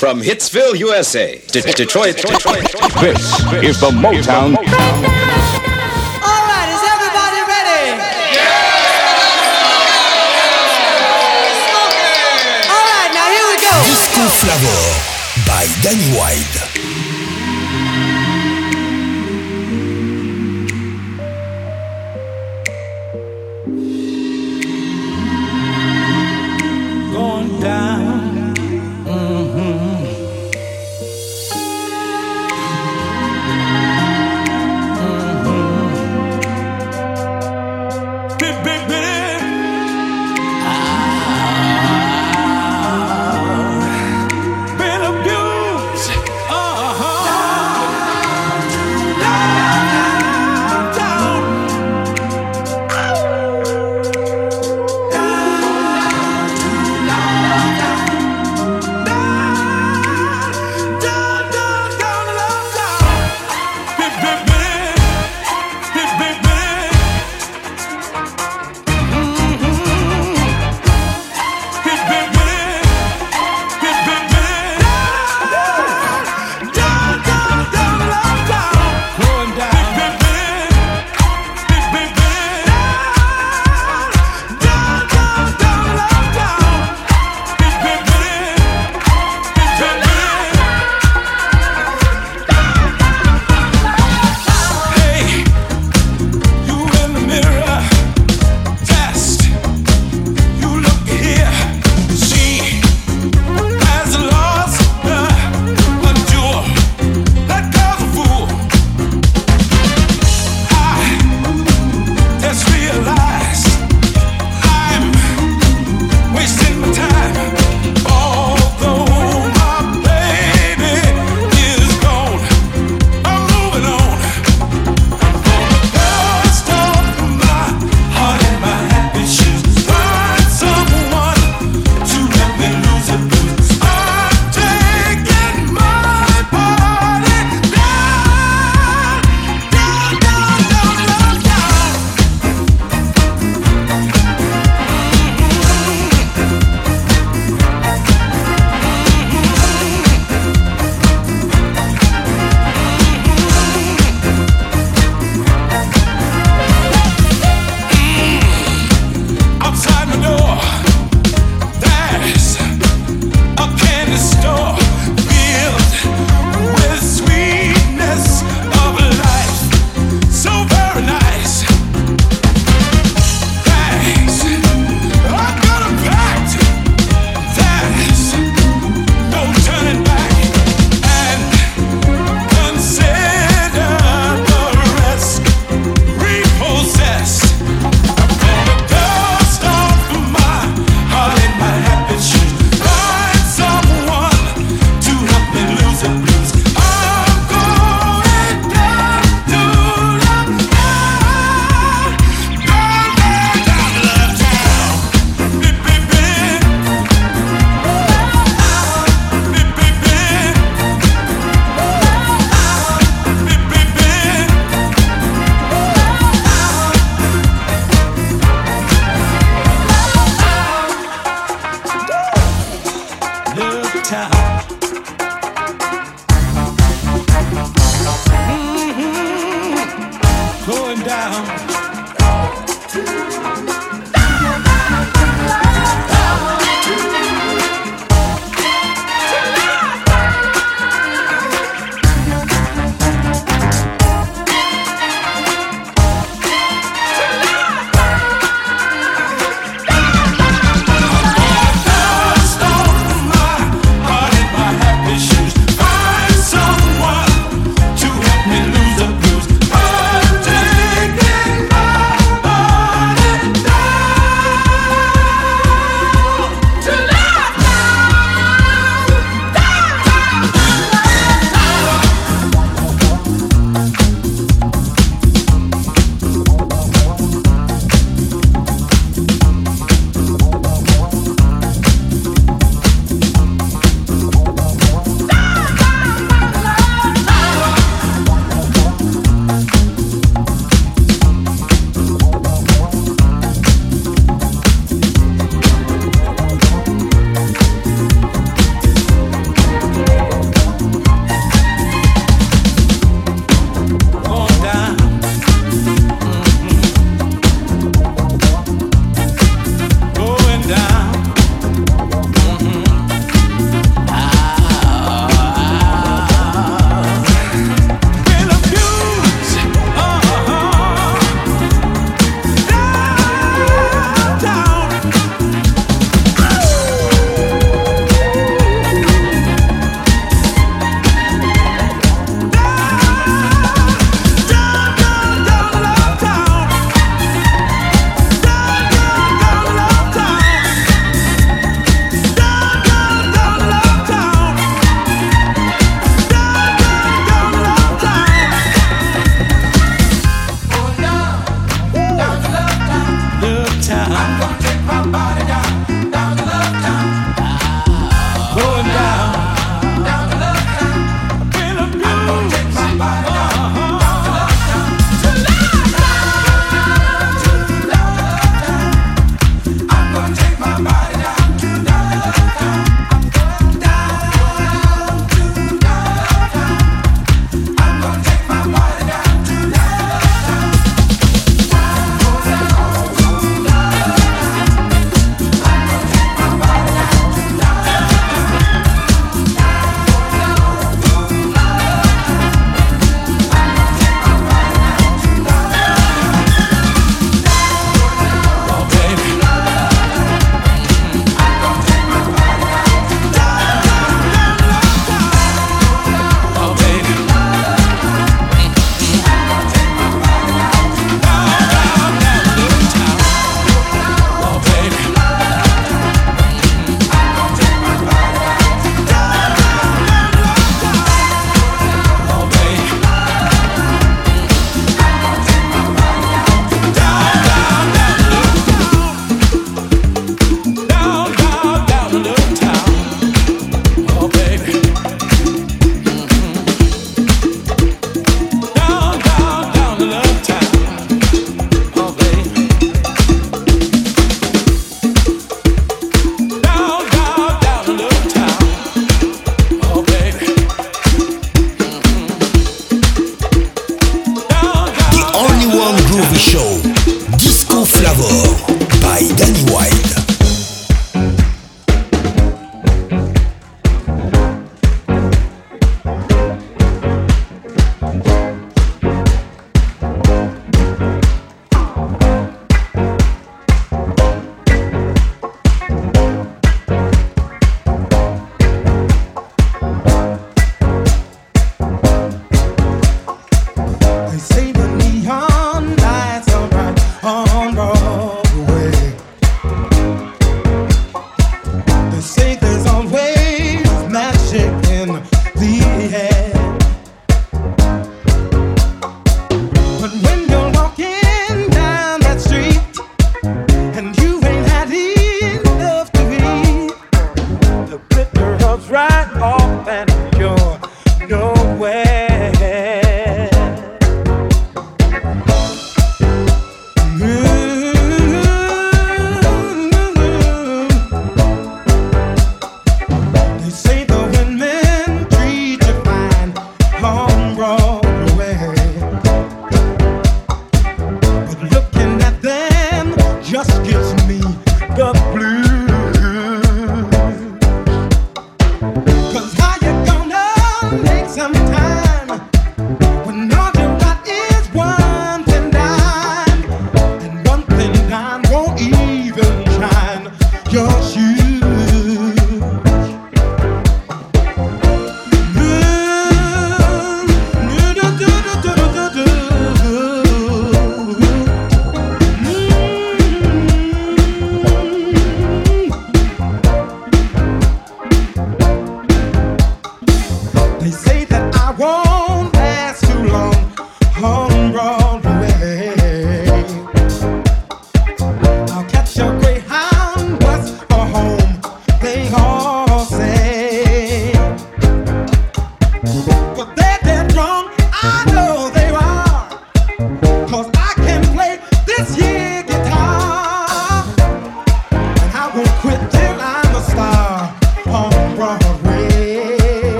From Hitsville, USA, to Detroit, Detroit. This is the Motown. All right, is everybody ready? Yeah! All right, now here we go. Disco Flavor by Danny White.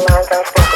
I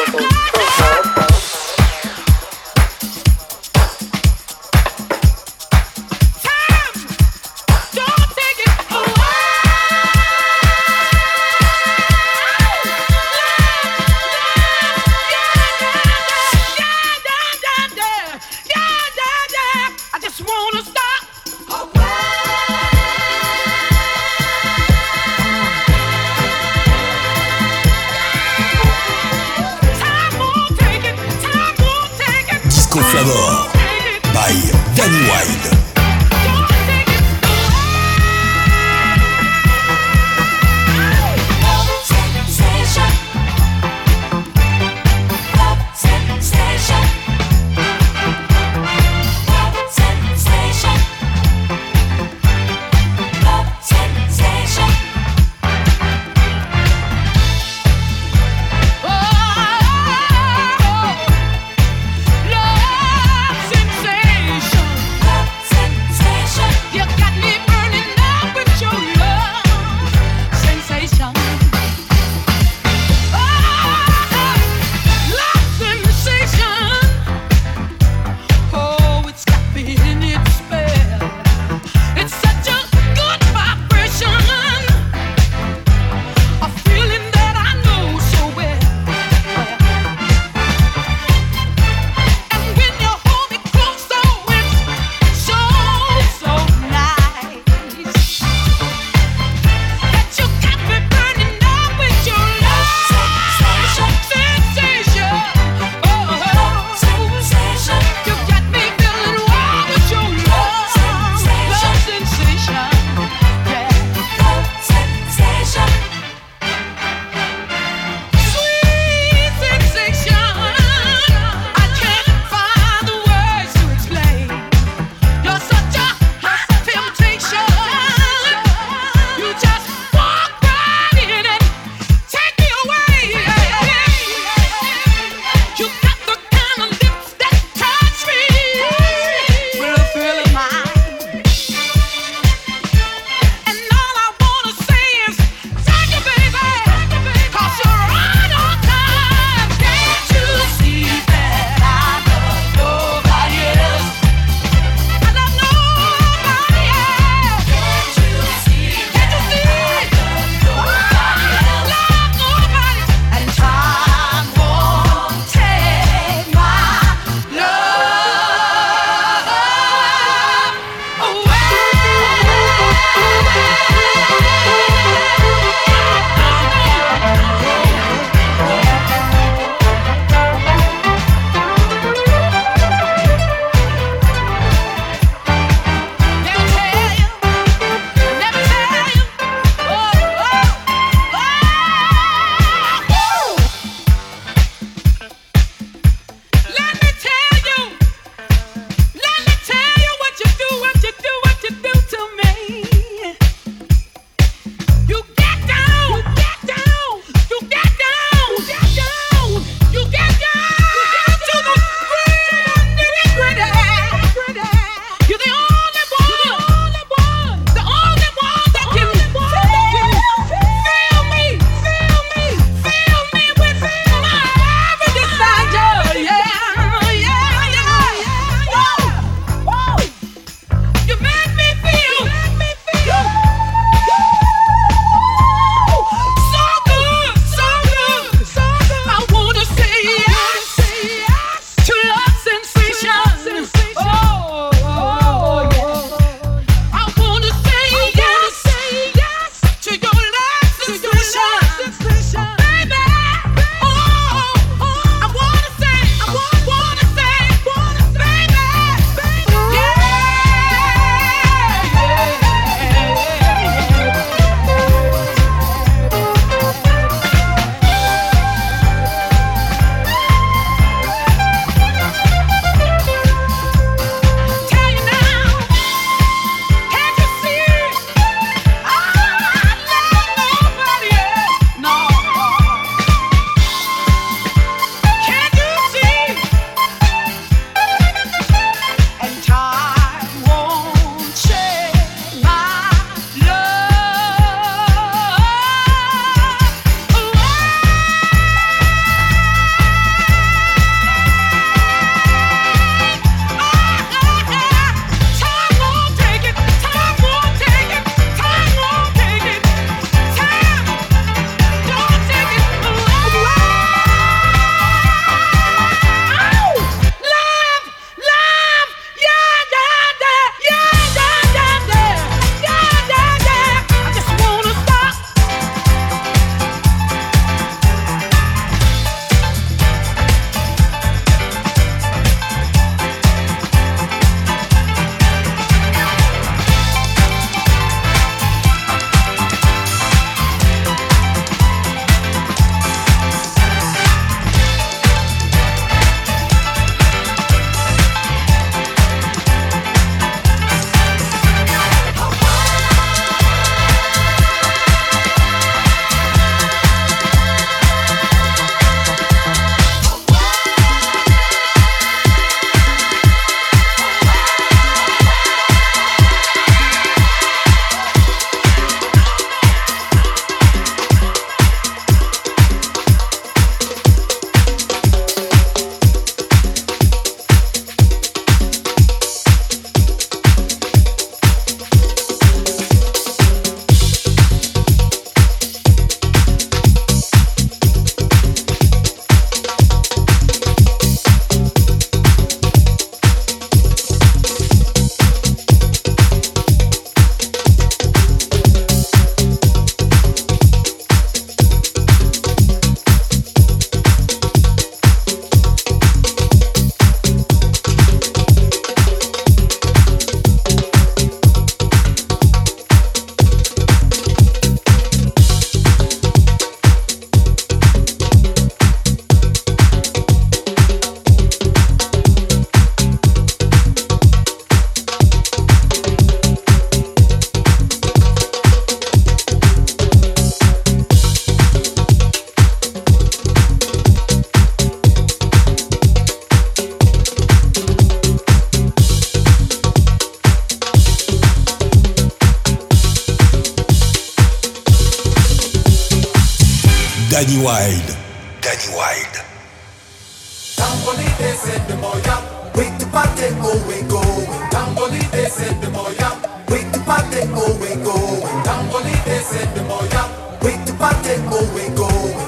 Tambolite sende moya, wait to party, oh we go. Tambolite sende moya, wait to party, oh we go. Tambolite sende moya, wait to party, oh we go.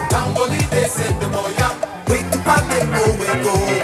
Tambolite sende moya, wait to party, oh we go.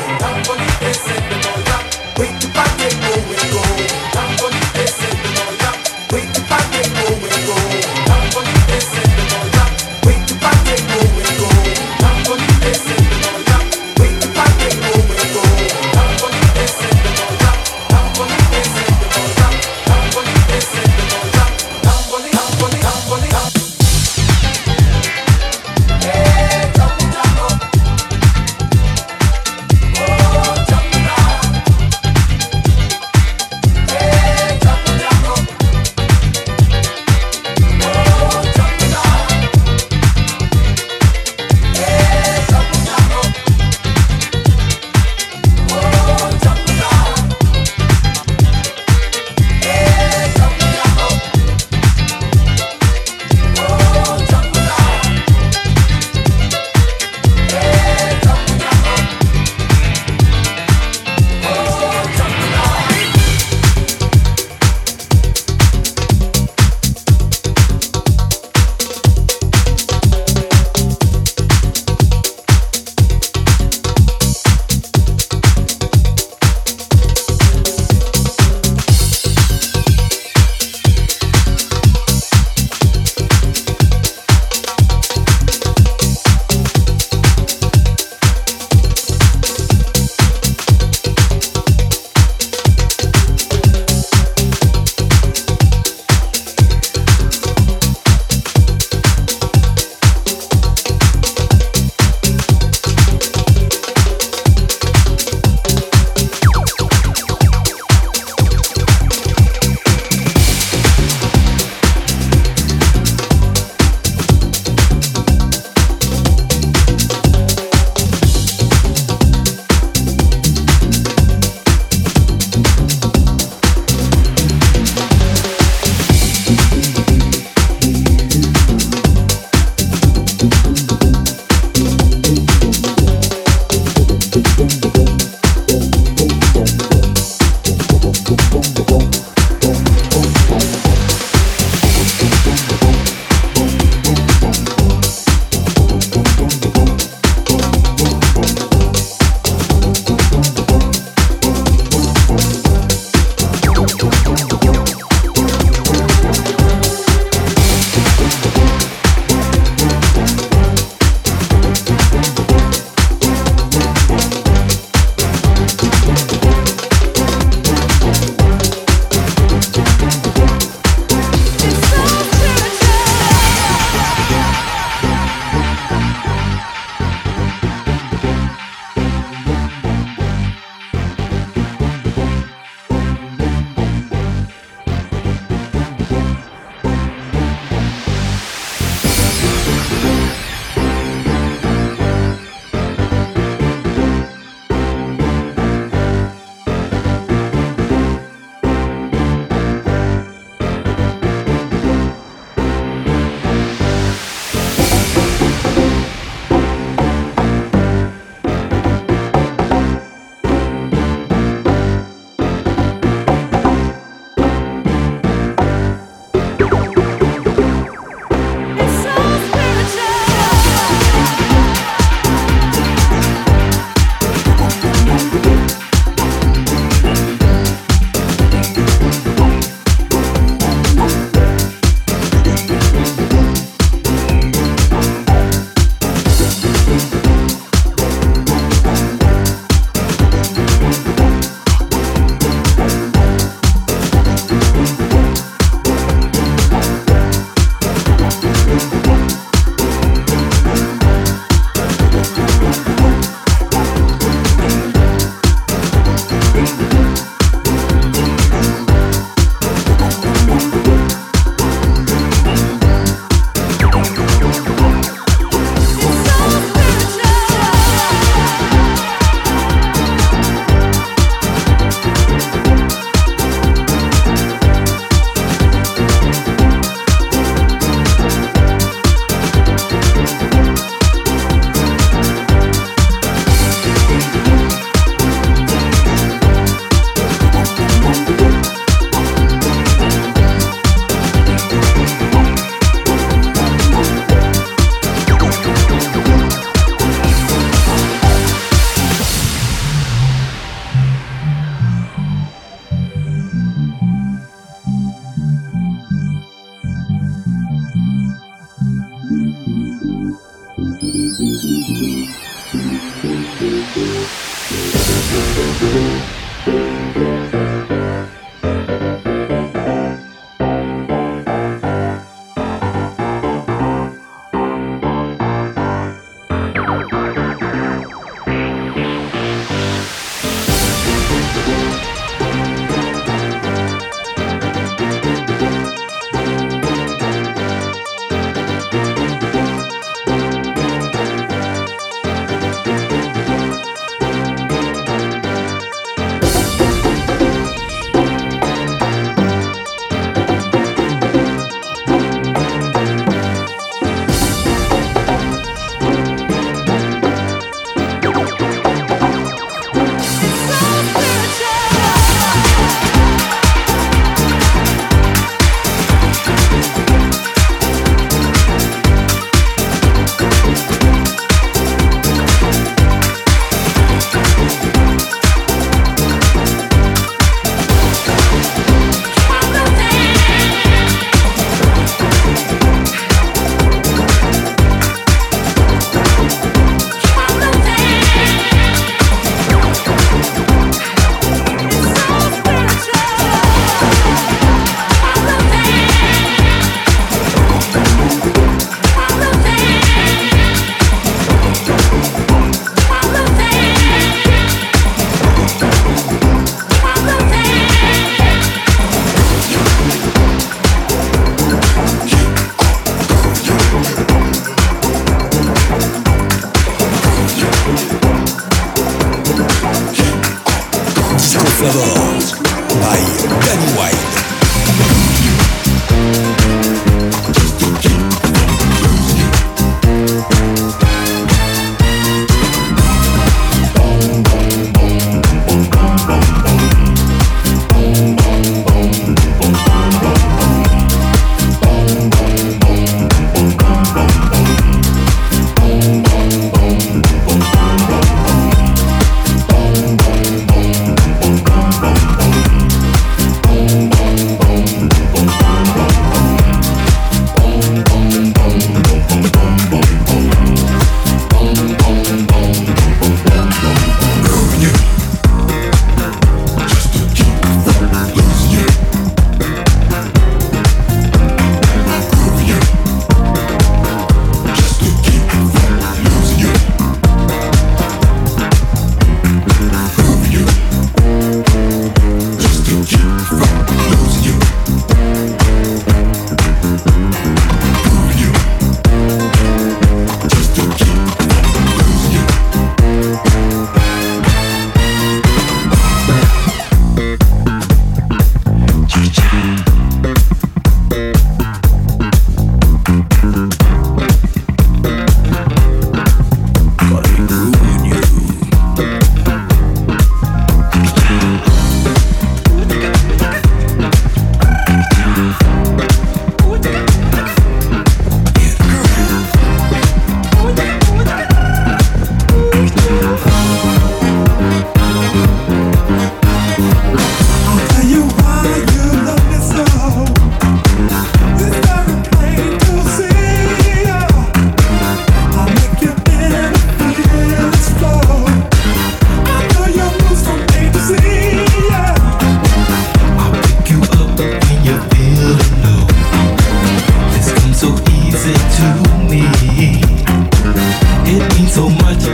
so much.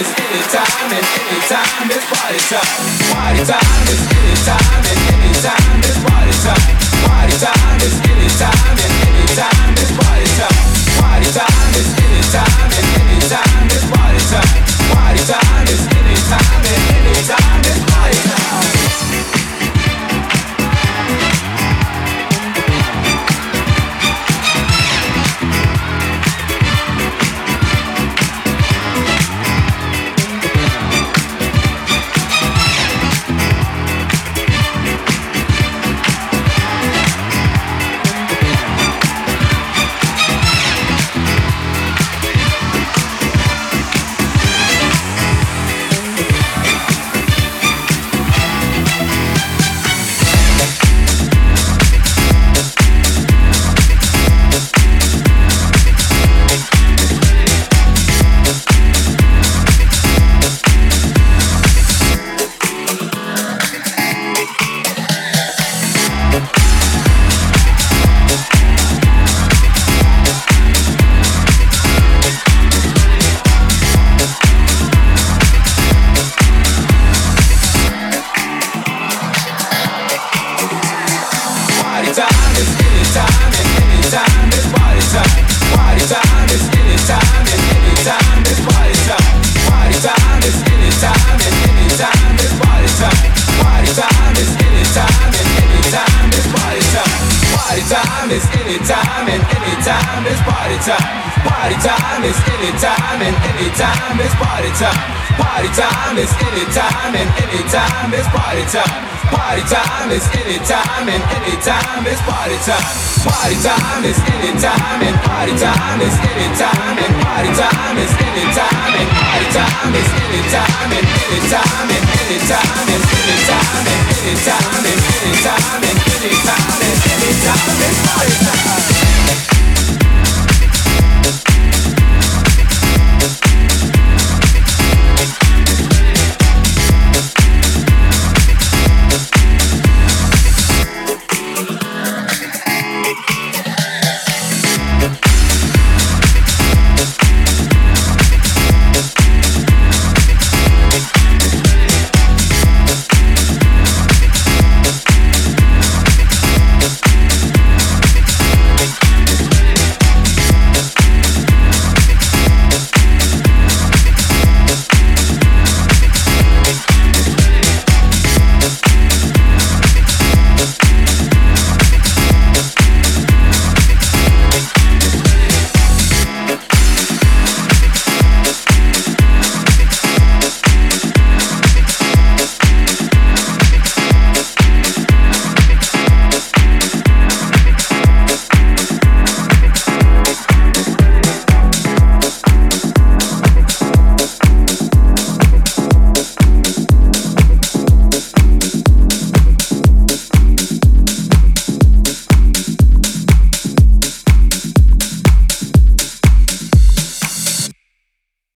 is any time and any time is party time. Party time is any time and any time is party time. Party time is anytime and anytime it's party time. Party time is anytime and anytime it's party time. Party time is anytime and anytime it's party time. Party time is anytime and anytime is party time. Party time is anytime and party time is anytime and party time is anytime and party time is anytime and anytime and anytime and anytime and anytime and anytime and anytime and anytime and party time.